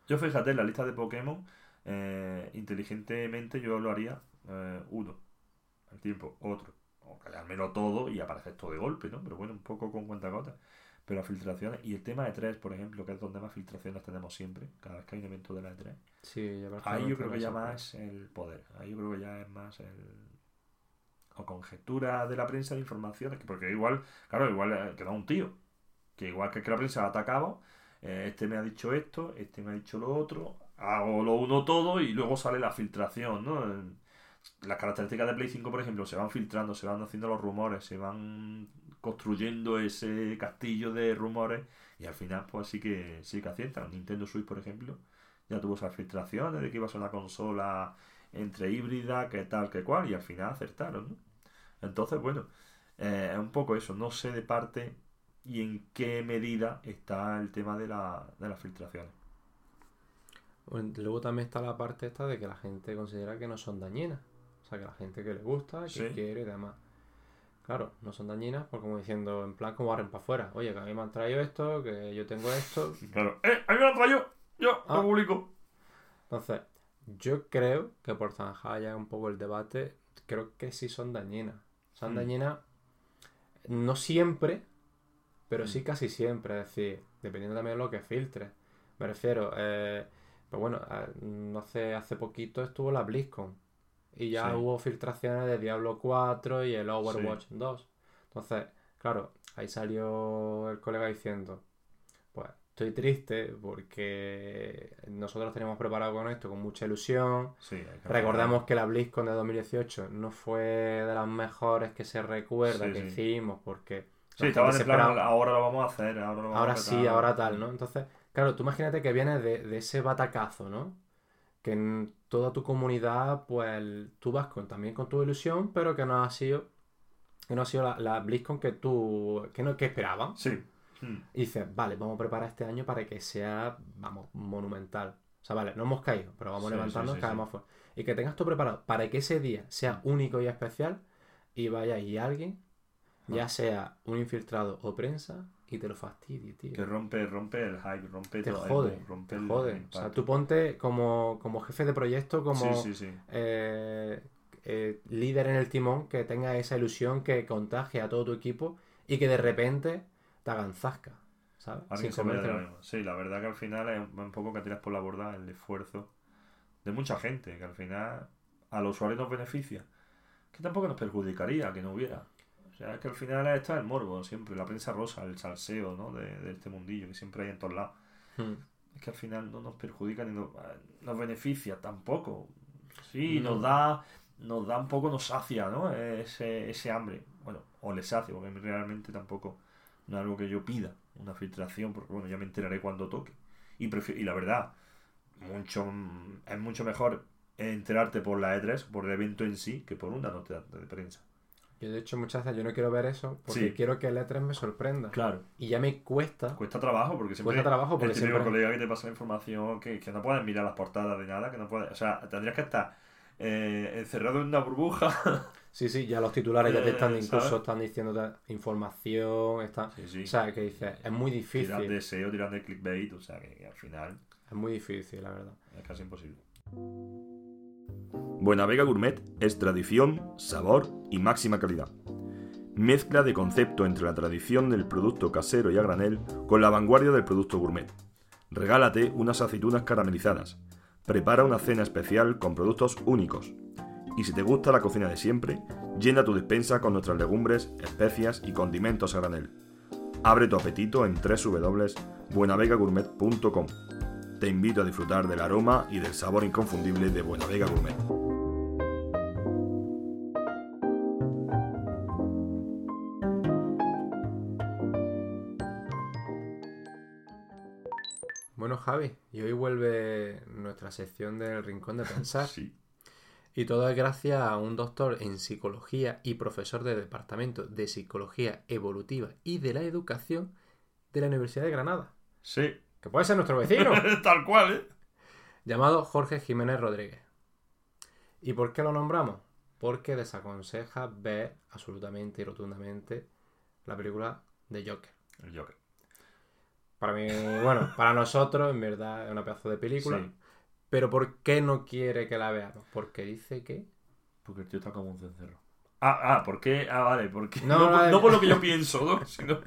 Speaker 3: Yo fíjate, en la lista de Pokémon, eh, inteligentemente yo lo haría eh, uno al tiempo, otro. O callármelo todo y aparecer todo de golpe, ¿no? Pero bueno, un poco con cuentagotas. Pero las filtraciones, y el tema de tres, por ejemplo, que es donde más filtraciones tenemos siempre, cada vez que hay un evento de la E3,
Speaker 2: Sí, ya
Speaker 3: ahí yo creo que ya
Speaker 2: más
Speaker 3: el poder, ahí yo creo que ya es más el... o conjetura de la prensa de informaciones, que porque igual, claro, igual eh, queda un tío, que igual que, que la prensa ha atacado, eh, este me ha dicho esto, este me ha dicho lo otro, hago lo uno todo y luego sale la filtración, ¿no? Las características de Play 5, por ejemplo, se van filtrando, se van haciendo los rumores, se van construyendo ese castillo de rumores y al final pues sí que sí que aciertan. Nintendo Switch, por ejemplo, ya tuvo esas filtraciones de que iba a ser una consola entre híbrida, que tal, que cual, y al final acertaron, ¿no? Entonces, bueno, eh, es un poco eso, no sé de parte y en qué medida está el tema de, la, de las filtraciones.
Speaker 2: Luego también está la parte esta de que la gente considera que no son dañinas. Sea, que la gente que le gusta, que
Speaker 3: Sí.
Speaker 2: quiere y demás. Claro, no son dañinas, pues como diciendo, en plan como barren para afuera. Oye, que a mí me han traído esto, que yo tengo esto.
Speaker 3: Claro, ¡eh! ¡A mí me lo traigo! ¡Yo!
Speaker 2: Ah.
Speaker 3: ¡Lo publico!
Speaker 2: Entonces, yo creo que por zanjar ya un poco el debate, creo que sí son dañinas. Son
Speaker 3: Mm.
Speaker 2: dañinas, no siempre, pero
Speaker 3: Mm.
Speaker 2: sí casi siempre. Es decir, dependiendo también de lo que filtres. Me refiero, eh, pues bueno, no hace, hace poquito estuvo la BlizzCon. Y ya
Speaker 3: Sí.
Speaker 2: hubo filtraciones de Diablo 4 y el Overwatch 2. Entonces, claro, ahí salió el colega diciendo, pues estoy triste porque nosotros teníamos preparado con esto con mucha ilusión.
Speaker 3: Sí, que
Speaker 2: Recordemos que la BlizzCon de 2018 no fue de las mejores que se recuerda
Speaker 3: Sí,
Speaker 2: que
Speaker 3: sí.
Speaker 2: hicimos porque
Speaker 3: Sí, estaba
Speaker 2: se
Speaker 3: plan, ahora lo vamos a hacer, ahora lo vamos
Speaker 2: ahora
Speaker 3: a
Speaker 2: sí, ahora tal, ¿no? Entonces, claro, tú imagínate que vienes de, de ese batacazo, ¿no? Que toda tu comunidad, pues tú vas con, también con tu ilusión, pero que no ha sido, que no ha sido la, la BlizzCon que tú, que no, que esperaban.
Speaker 3: Sí. Mm.
Speaker 2: Y dices, vale, vamos a preparar este año para que sea, vamos, monumental. O sea, vale, no hemos caído, pero vamos
Speaker 3: Sí,
Speaker 2: levantándonos
Speaker 3: sí, sí,
Speaker 2: cada vez más fuerte. Y que tengas todo preparado para que ese día sea único y especial y vaya y alguien, ya
Speaker 3: Ah.
Speaker 2: sea un infiltrado o prensa, y te lo fastidie, tío.
Speaker 3: Que rompe, rompe el hype, rompe
Speaker 2: Te
Speaker 3: todo.
Speaker 2: jode,
Speaker 3: rompe
Speaker 2: te
Speaker 3: el
Speaker 2: jode. O sea, tú ponte como, como jefe de proyecto, como
Speaker 3: Sí, sí, sí.
Speaker 2: eh, eh, líder en el timón, que tenga esa ilusión que contagie a todo tu equipo y que de repente te hagan zasca, ¿sabes? Sin
Speaker 3: se vaya de
Speaker 2: comértelo.
Speaker 3: lo mismo. Sí, la verdad que al final es un- un poco que tiras por la borda el esfuerzo de mucha gente, que al final a los usuarios nos beneficia. Que tampoco nos perjudicaría que no hubiera. O sea, es que al final está el morbo siempre, la prensa rosa, el salseo, ¿no? De, de este mundillo que siempre hay en todos lados.
Speaker 2: Hmm.
Speaker 3: Es que al final no nos perjudica ni nos, nos beneficia tampoco. Sí,
Speaker 2: No.
Speaker 3: nos da nos da un poco, nos sacia, ¿no? Ese, ese hambre. Bueno, o le sacia, porque realmente tampoco no es algo que yo pida, una filtración, porque bueno, ya me enteraré cuando toque. Y, prefi- y la verdad, mucho es mucho mejor enterarte por la E3, por el evento en sí, que por una nota de prensa.
Speaker 2: Yo de hecho muchas veces yo no quiero ver eso porque
Speaker 3: Sí.
Speaker 2: quiero que el E3 me sorprenda.
Speaker 3: Claro.
Speaker 2: Y ya me cuesta.
Speaker 3: Cuesta trabajo, porque siempre
Speaker 2: Cuesta trabajo porque
Speaker 3: el
Speaker 2: siempre-
Speaker 3: colega que te pasa la información que, que no puedes mirar las portadas de nada, que no puedes, o sea, tendrías que estar eh, encerrado en una burbuja.
Speaker 2: Sí, sí, ya los titulares ya te están
Speaker 3: Eh,
Speaker 2: incluso
Speaker 3: ¿sabes?
Speaker 2: están diciendo información, están...
Speaker 3: Sí, sí.
Speaker 2: O sea, que dices, es muy
Speaker 3: tiran
Speaker 2: difícil.
Speaker 3: de SEO, tiran de clickbait, o sea que, que al final
Speaker 2: Es muy difícil, la verdad.
Speaker 3: es casi imposible. Buenavega Gourmet es tradición, sabor y máxima calidad. Mezcla de concepto entre la tradición del producto casero y a granel con la vanguardia del producto gourmet. Regálate unas aceitunas caramelizadas. Prepara una cena especial con productos únicos. Y si te gusta la cocina de siempre, llena tu despensa con nuestras legumbres, especias y condimentos a granel. Abre tu apetito en www.buenavegagourmet.com. Te invito a disfrutar del aroma y del sabor inconfundible de Buenavega Gourmet.
Speaker 2: Javi, y hoy vuelve nuestra sección del Rincón de Pensar.
Speaker 3: Sí.
Speaker 2: Y todo es gracias a un doctor en psicología y profesor del Departamento de Psicología Evolutiva y de la Educación de la Universidad de Granada.
Speaker 3: Sí.
Speaker 2: Que puede ser nuestro vecino.
Speaker 3: Tal cual, ¿eh?
Speaker 2: llamado Jorge Jiménez Rodríguez. ¿Y por qué lo nombramos? Porque desaconseja ver absolutamente y rotundamente la película de Joker.
Speaker 3: El Joker.
Speaker 2: Para mí, bueno, para nosotros en verdad es una pedazo de película.
Speaker 3: Sí.
Speaker 2: Pero ¿por qué no quiere que la veamos? Porque dice que...
Speaker 3: Porque el tío está como un cencerro. Ah, ah, ¿por qué? Ah, vale, porque
Speaker 2: No,
Speaker 3: no por lo que yo pienso, ¿no? Sino...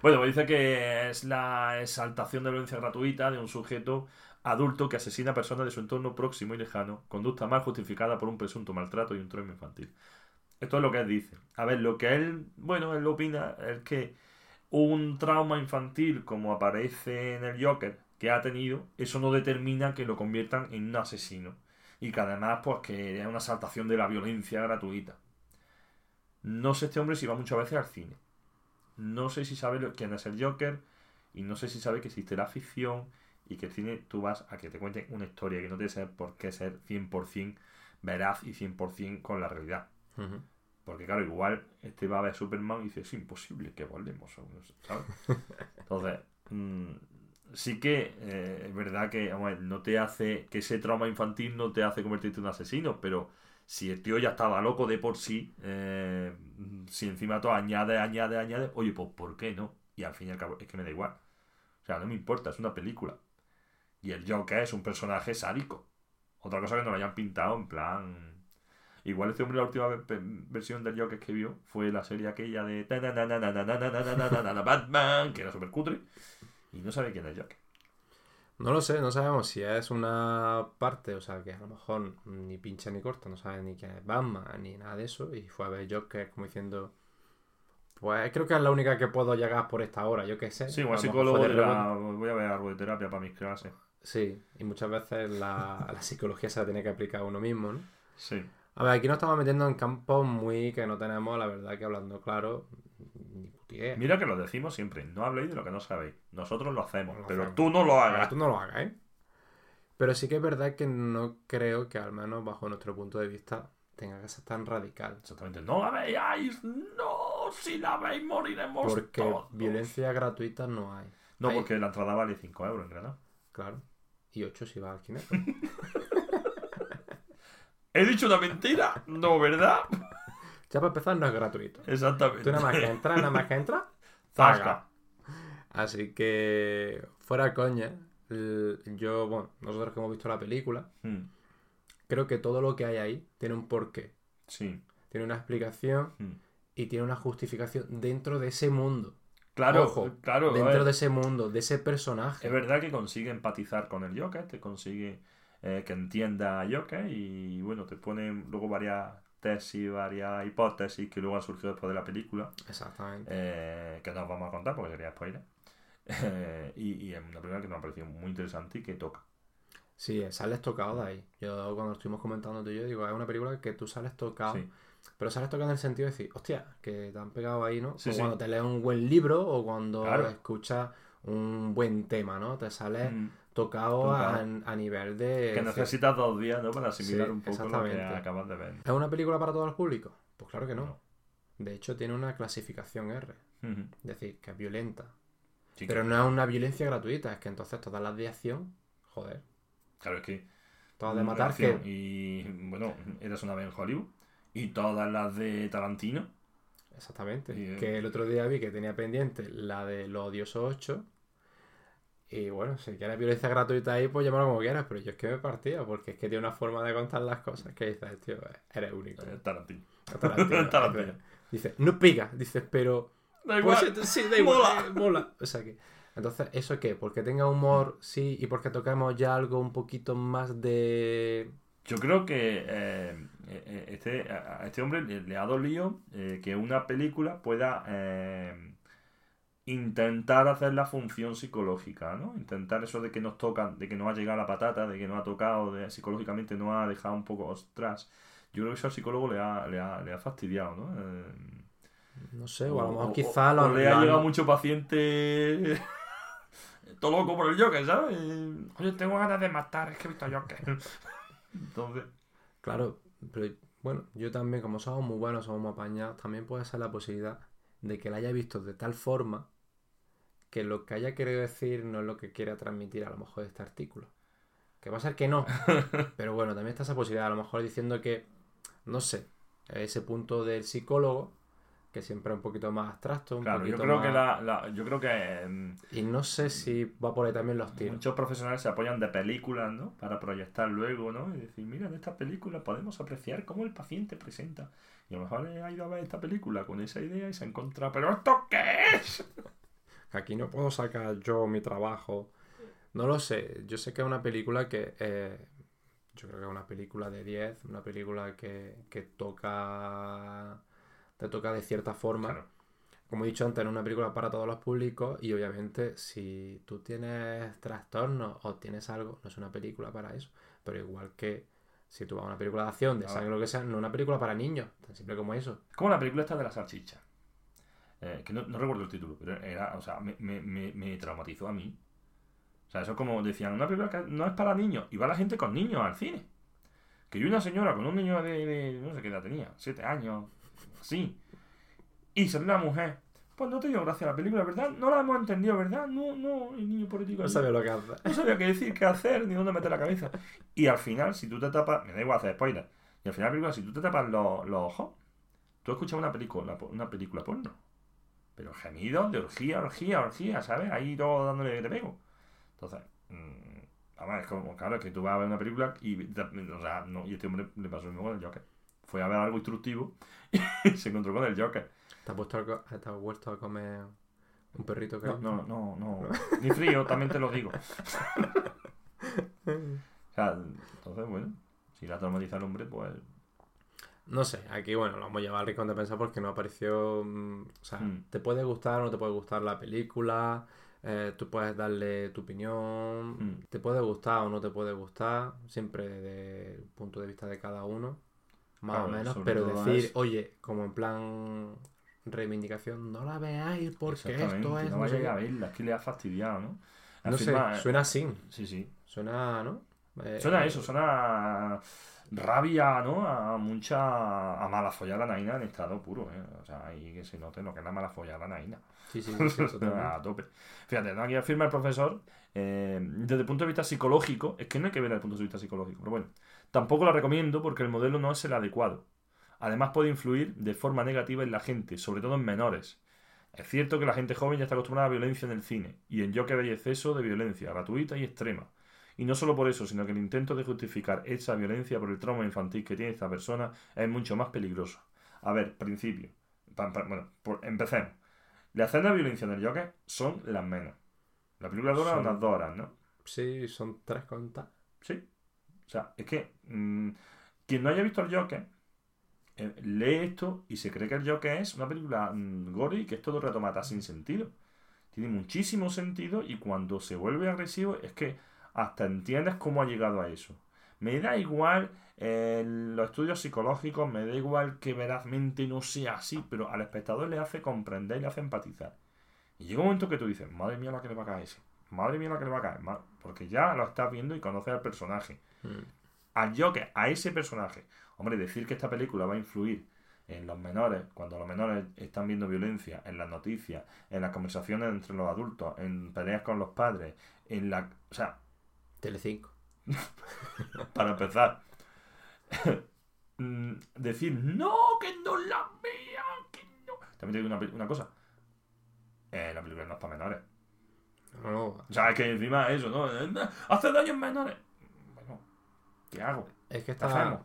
Speaker 3: Bueno, pues dice que es la exaltación de violencia gratuita de un sujeto adulto que asesina a personas de su entorno próximo y lejano, conducta mal justificada por un presunto maltrato y un trauma infantil. Esto es lo que él dice. A ver, lo que él, bueno, él opina es que un trauma infantil como aparece en el Joker que ha tenido, eso no determina que lo conviertan en un asesino. Y que además, pues que es una exaltación de la violencia gratuita. No sé este hombre si va muchas veces al cine. No sé si sabe quién es el Joker. Y no sé si sabe que existe la ficción. Y que el cine tú vas a que te cuenten una historia que no tiene por qué ser 100% veraz y 100% con la realidad. Porque claro, igual este va a ver Superman y dice, es imposible que volvemos. ¿sabes? Entonces, mm, sí que eh, es verdad que no te hace, que ese trauma infantil no te hace convertirte en un asesino, pero si el tío ya estaba loco de por sí, eh, si encima todo añade, añade, añade, oye, pues ¿por qué no? Y al fin y al cabo, es que me da igual. O sea, no me importa, es una película. Y el Joker es un personaje sádico. Otra cosa que no lo hayan pintado en plan... Igual este hombre la última versión del Joker que vio fue la serie aquella de Batman, que era súper cutre. Y no sabe quién es Joker.
Speaker 2: No lo sé, no sabemos si es una parte, o sea, que a lo mejor ni pincha ni corta, no sabe ni quién es Batman, ni nada de eso, y fue a ver Joker como diciendo, pues creo que es la única que puedo llegar por esta hora, yo qué sé.
Speaker 3: Sí, un psicólogo
Speaker 2: de rebote.
Speaker 3: voy a ver algo de terapia para mis clases.
Speaker 2: Sí, y muchas veces la, la psicología se la tiene que aplicar a uno mismo, ¿no?
Speaker 3: Sí.
Speaker 2: A ver, aquí nos estamos metiendo en campos muy que no tenemos, la verdad, que hablando claro, ni putié.
Speaker 3: Mira que lo decimos siempre, no habléis de lo que no sabéis. Nosotros lo hacemos, pero
Speaker 2: hacemos.
Speaker 3: tú no lo hagas.
Speaker 2: Tú no lo hagas, ¿eh? Pero sí que es verdad que no creo que, al menos bajo nuestro punto de vista, tenga que ser tan radical.
Speaker 3: Exactamente, no la veáis, no, si la veis moriremos
Speaker 2: Porque
Speaker 3: todos.
Speaker 2: violencia gratuita no hay.
Speaker 3: No,
Speaker 2: Hay-
Speaker 3: porque la entrada vale 5 euros en Granada.
Speaker 2: Claro. Y 8 si va al kineto.
Speaker 3: ¿He dicho una mentira? No, ¿verdad?
Speaker 2: ya para empezar no es gratuito.
Speaker 3: Exactamente.
Speaker 2: Tú nada más que entras, nada más que entras, paga. Así que, fuera coña, yo, bueno, nosotros que hemos visto la película,
Speaker 3: Mm,
Speaker 2: creo que todo lo que hay ahí tiene un porqué,
Speaker 3: Sí.
Speaker 2: tiene una explicación
Speaker 3: Mm.
Speaker 2: y tiene una justificación dentro de ese mundo.
Speaker 3: Claro,
Speaker 2: Ojo,
Speaker 3: claro.
Speaker 2: dentro de ese mundo, de ese personaje.
Speaker 3: Es verdad que consigue empatizar con el Joker, te consigue eh, que entienda Joker y bueno, te pone luego varias tesis, varias hipótesis que luego han surgido después de la película,
Speaker 2: Exactamente.
Speaker 3: eh, que no os vamos a contar porque sería spoiler. Eh, y, y es una película que me ha parecido muy interesante y que toca.
Speaker 2: Sí, sales tocado de ahí. Yo cuando estuvimos comentando tú y yo, digo, es una película que tú sales tocado.
Speaker 3: Sí.
Speaker 2: Pero sales tocado en el sentido de decir, hostia, que te han pegado ahí, ¿no?
Speaker 3: Sí,
Speaker 2: o
Speaker 3: sí.
Speaker 2: cuando te lees un buen libro o cuando
Speaker 3: Claro.
Speaker 2: escuchas un buen tema, ¿no? Te sales
Speaker 3: Mm,
Speaker 2: tocado, A, a nivel de...
Speaker 3: Que necesitas dos días ¿no? para asimilar
Speaker 2: Sí,
Speaker 3: un poco lo que acabas de ver.
Speaker 2: ¿Es una película para todo el público? Pues claro que no.
Speaker 3: No.
Speaker 2: De hecho, tiene una clasificación R. Es decir, que es violenta.
Speaker 3: Sí,
Speaker 2: Pero no es una violencia gratuita, es que entonces todas las de acción, joder.
Speaker 3: Claro, es que
Speaker 2: Todas de
Speaker 3: Mm,
Speaker 2: matar
Speaker 3: acción.
Speaker 2: que...
Speaker 3: Y bueno, eras una vez en Hollywood. Y todas las de Tarantino.
Speaker 2: Exactamente.
Speaker 3: Y, eh,
Speaker 2: Que el otro día vi que tenía pendiente la de Los Odiosos 8. Y bueno, si quieres violencia gratuita ahí, pues llámalo como quieras. Pero yo es que me partía, porque es que tiene una forma de contar las cosas que dices, tío, eres único.
Speaker 3: eh, Tarantino.
Speaker 2: Tarantino,
Speaker 3: Tarantino.
Speaker 2: Dice, no pica, dices, pero.
Speaker 3: Da
Speaker 2: Pues,
Speaker 3: igual.
Speaker 2: sí, da igual,
Speaker 3: Mola.
Speaker 2: eh, mola. O sea que. Entonces, ¿eso qué? Porque tenga humor, sí, y porque tocamos ya algo un poquito más de.
Speaker 3: Yo creo que eh, este, a este hombre le, ha dolido eh, que una película pueda intentar hacer la función psicológica, ¿no? Intentar eso de que nos tocan, de que no ha llegado la patata, de que no ha tocado, de psicológicamente no ha dejado un poco ostras. Yo creo que eso al psicólogo le ha, le ha, le ha fastidiado, ¿no? Eh,
Speaker 2: No sé, o a lo mejor
Speaker 3: o-
Speaker 2: quizá
Speaker 3: o
Speaker 2: lo.
Speaker 3: le ha
Speaker 2: lo-
Speaker 3: llegado mucho paciente todo loco por el Joker, ¿sabes? Oye, tengo ganas de matar, es que he visto a Joker. Entonces,
Speaker 2: Claro, pero bueno, yo también, como somos muy buenos, somos muy apañados, también puede ser la posibilidad de que la haya visto de tal forma que lo que haya querido decir no es lo que quiera transmitir a lo mejor este artículo. Que va a ser que no. Pero bueno, también está esa posibilidad, a lo mejor diciendo que, no sé, ese punto del psicólogo, que siempre es un poquito más abstracto, un
Speaker 3: claro, yo creo que la, la- yo creo que mm,
Speaker 2: Y no sé si va por ahí también los tiros.
Speaker 3: muchos profesionales se apoyan de películas, ¿no? Para proyectar luego, ¿no? Y decir, mira, en esta película podemos apreciar cómo el paciente presenta. Y a lo mejor ha ido a ver esta película con esa idea y se ha encontrado, ¿pero esto qué es?
Speaker 2: Aquí no puedo sacar yo mi trabajo. No lo sé. Yo sé que es una película que. eh, yo creo que es una película de 10. Una película que, que toca. Te toca de cierta forma.
Speaker 3: Claro.
Speaker 2: Como he dicho antes, es una película para todos los públicos. Y obviamente, si tú tienes trastornos o tienes algo, no es una película para eso. Pero igual que si tú vas a una película de acción, de
Speaker 3: Ah.
Speaker 2: sangre lo que sea, no es una película para niños. Tan simple como eso.
Speaker 3: Como la película esta de la salchicha. Eh, que no, no recuerdo el título, pero era, o sea, me, me, me, traumatizó a mí. O sea, eso es como decían, una película que no es para niños. Y va la gente con niños al cine. Que yo una señora con un niño de, de- no sé qué edad tenía, siete años, así. Y salió una mujer. Pues no te dio gracia la película, ¿verdad? No la hemos entendido, ¿verdad? No, no, el niño político.
Speaker 2: No sabía lo que hace.
Speaker 3: No sabía qué decir, qué hacer, ni dónde meter la cabeza. Y al final, si tú te tapas, me da igual hacer spoiler. Y al final, la película, si tú te tapas los, los ojos, tú escuchas una película, una película porno. Pero gemidos de orgía, orgía, orgía, ¿sabes? Ahí todo dándole que te pego. Entonces, mm, además, es como, claro, es que tú vas a ver una película y, o sea, no, y este hombre le pasó lo mismo con el Joker. Fue a ver algo instructivo y se encontró con el Joker.
Speaker 2: ¿Te has, puesto a co- te has vuelto a comer un perrito que
Speaker 3: No, no, no, no. Ni frío, también te lo digo. O sea, entonces, bueno, si la traumatiza el hombre, pues.
Speaker 2: No sé, aquí bueno, lo hemos llevado al rincón de pensar porque no apareció. mm, o sea,
Speaker 3: Mm.
Speaker 2: te puede gustar o no te puede gustar la película. eh, tú puedes darle tu opinión.
Speaker 3: Mm.
Speaker 2: Te puede gustar o no te puede gustar. Siempre desde el punto de vista de cada uno. Más
Speaker 3: Claro,
Speaker 2: o menos. Pero decir,
Speaker 3: es-
Speaker 2: oye, como en plan reivindicación, no la veáis porque esto es.
Speaker 3: no
Speaker 2: no
Speaker 3: vaya
Speaker 2: sé
Speaker 3: a
Speaker 2: qué".
Speaker 3: verla, es que le ha fastidiado, ¿no?
Speaker 2: No sé,
Speaker 3: eh,
Speaker 2: suena así.
Speaker 3: Sí, sí.
Speaker 2: Suena, ¿no? Eh,
Speaker 3: Suena eso, suena a rabia, ¿no? A mucha. a mala follada naina en estado puro, ¿eh? O sea, ahí que se note lo que es la mala follada naina.
Speaker 2: Sí, sí, sí,
Speaker 3: a tope. Fíjate, ¿no? aquí afirma el profesor, eh, desde el punto de vista psicológico, es que no hay que ver desde el punto de vista psicológico, pero bueno, tampoco la recomiendo porque el modelo no es el adecuado. Además puede influir de forma negativa en la gente, sobre todo en menores. Es cierto que la gente joven ya está acostumbrada a violencia en el cine, y en Joker hay exceso de violencia, gratuita y extrema. Y no solo por eso, sino que el intento de justificar esa violencia por el trauma infantil que tiene esta persona es mucho más peligroso. A ver, principio. Pa- pa- bueno, por- empecemos. Las escenas de violencia en el Joker son las menos. La película dura
Speaker 2: Son-
Speaker 3: unas dos horas, ¿no?
Speaker 2: Sí, son tres contas.
Speaker 3: Sí. O sea, es que mm, quien no haya visto el Joker eh, lee esto y se cree que el Joker es una película mm, gore y que es todo el rato mata sin sentido. Tiene muchísimo sentido y cuando se vuelve agresivo es que hasta entiendes cómo ha llegado a eso. Me da igual eh, los estudios psicológicos, me da igual que verazmente no sea así, pero al espectador le hace comprender y le hace empatizar. Y llega un momento que tú dices, madre mía la que le va a caer ese, madre mía la que le va a caer, ma-", porque ya lo estás viendo y conoces al personaje.
Speaker 2: Mm.
Speaker 3: Al Joker, a ese personaje. Hombre, decir que esta película va a influir en los menores, cuando los menores están viendo violencia, en las noticias, en las conversaciones entre los adultos, en peleas con los padres, en la... O sea,
Speaker 2: Telecinco.
Speaker 3: Para empezar. Mm, Decir, no, que no la vean, que no. También te digo una, cosa. Eh, la película no es para menores.
Speaker 2: No, no,
Speaker 3: O sea, es que encima eso, ¿no? Eh, Hace daño en menores. Bueno, ¿qué hago?
Speaker 2: es que
Speaker 3: ¿Qué
Speaker 2: está.
Speaker 3: hacemos?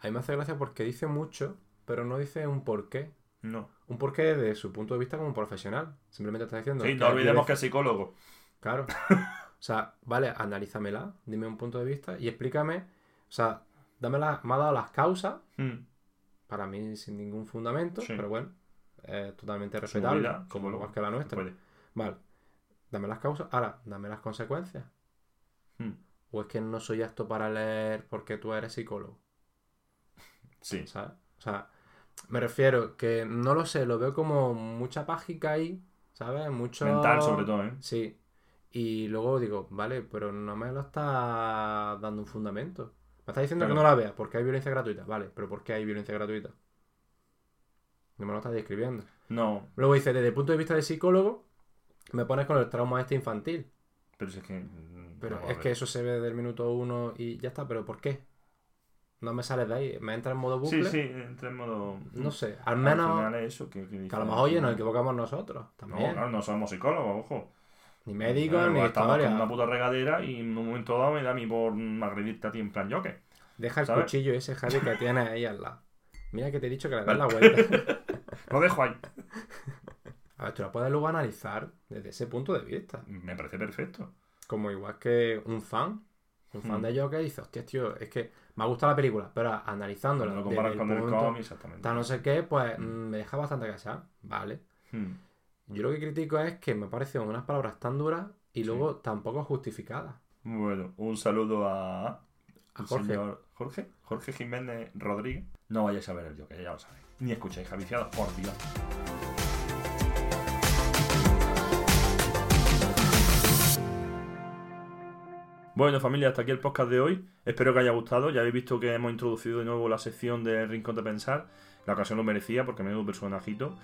Speaker 2: A mí me hace gracia porque dice mucho, pero no dice un porqué.
Speaker 3: No.
Speaker 2: Un porqué de su punto de vista como profesional. Simplemente está diciendo.
Speaker 3: Sí, no olvidemos que es psicólogo.
Speaker 2: Claro. O sea, vale, analízamela, dime un punto de vista y explícame. O sea, dame la- me ha dado las causas,
Speaker 3: Mm.
Speaker 2: para mí sin ningún fundamento,
Speaker 3: Sí.
Speaker 2: pero bueno, totalmente respetable,
Speaker 3: vida,
Speaker 2: como
Speaker 3: su-
Speaker 2: igual que la nuestra.
Speaker 3: Puede.
Speaker 2: Vale, dame las causas, ahora, dame las consecuencias.
Speaker 3: Mm.
Speaker 2: O es que no soy apto para leer porque tú eres psicólogo,
Speaker 3: Sí.
Speaker 2: ¿sabes? O sea, me refiero que no lo sé, lo veo como mucha págica ahí, ¿sabes? Mucho...
Speaker 3: Mental, sobre todo, ¿eh?
Speaker 2: Sí. Y luego digo, vale, pero no me lo está dando un fundamento. Me está diciendo
Speaker 3: Claro.
Speaker 2: que no la vea porque hay violencia gratuita. Vale, pero ¿por qué hay violencia gratuita? No me lo estás describiendo.
Speaker 3: No,
Speaker 2: Luego dice, desde el punto de vista de psicólogo, me pones con el trauma este infantil.
Speaker 3: pero si es que. mm,
Speaker 2: Pero es que eso se ve desde el minuto uno y ya está, pero ¿por qué? No me sales de ahí, me entra en modo bucle.
Speaker 3: Sí, sí, entra en modo.
Speaker 2: No sé, al
Speaker 3: Al
Speaker 2: menos
Speaker 3: final es eso que, que
Speaker 2: que a lo mejor, oye, nos equivocamos nosotros
Speaker 3: No,
Speaker 2: también.
Speaker 3: claro, no somos psicólogos, ojo.
Speaker 2: Ni médicos,
Speaker 3: Claro,
Speaker 2: ni historia.
Speaker 3: con una puta regadera y en un momento dado me da a mí por mm, agredirte a ti en plan yoke.
Speaker 2: Deja el
Speaker 3: ¿sabes?
Speaker 2: cuchillo ese, Javi, que tienes ahí al lado. Mira que te he dicho que le das la vuelta.
Speaker 3: Lo dejo ahí.
Speaker 2: A ver, tú la puedes luego analizar desde ese punto de vista.
Speaker 3: Me parece perfecto.
Speaker 2: Como igual que un fan. Un fan
Speaker 3: Hmm.
Speaker 2: de Joker dice, hostia, tío, es que me ha gustado la película, pero analizándola
Speaker 3: Cuando lo comparas con el
Speaker 2: punto
Speaker 3: cómic, exactamente.
Speaker 2: tal no sé qué, pues mm, me deja bastante casar. Vale. Yo lo que critico es que me parecen unas palabras tan duras y
Speaker 3: Sí.
Speaker 2: luego tampoco justificadas.
Speaker 3: Bueno, un saludo a.
Speaker 2: Jorge.
Speaker 3: señor Jorge. Jorge Jiménez Rodríguez. No vayáis a ver el Joker, ya lo sabéis. Ni escucháis javiciados, por Dios. Bueno familia, hasta aquí el podcast de hoy. Espero que haya gustado. Ya habéis visto que hemos introducido de nuevo la sección de Rincón de Pensar. La ocasión lo merecía porque menudo personajito.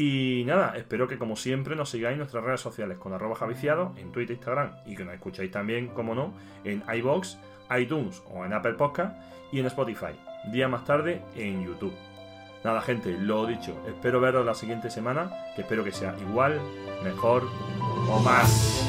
Speaker 3: Y nada, espero que como siempre nos sigáis en nuestras redes sociales con arroba javiciado en Twitter, Instagram y que nos escucháis también, como no, en iBox, iTunes o en Apple Podcast y en Spotify. Día más tarde en YouTube. Nada gente, lo dicho, espero veros la siguiente semana, que espero que sea igual, mejor o más.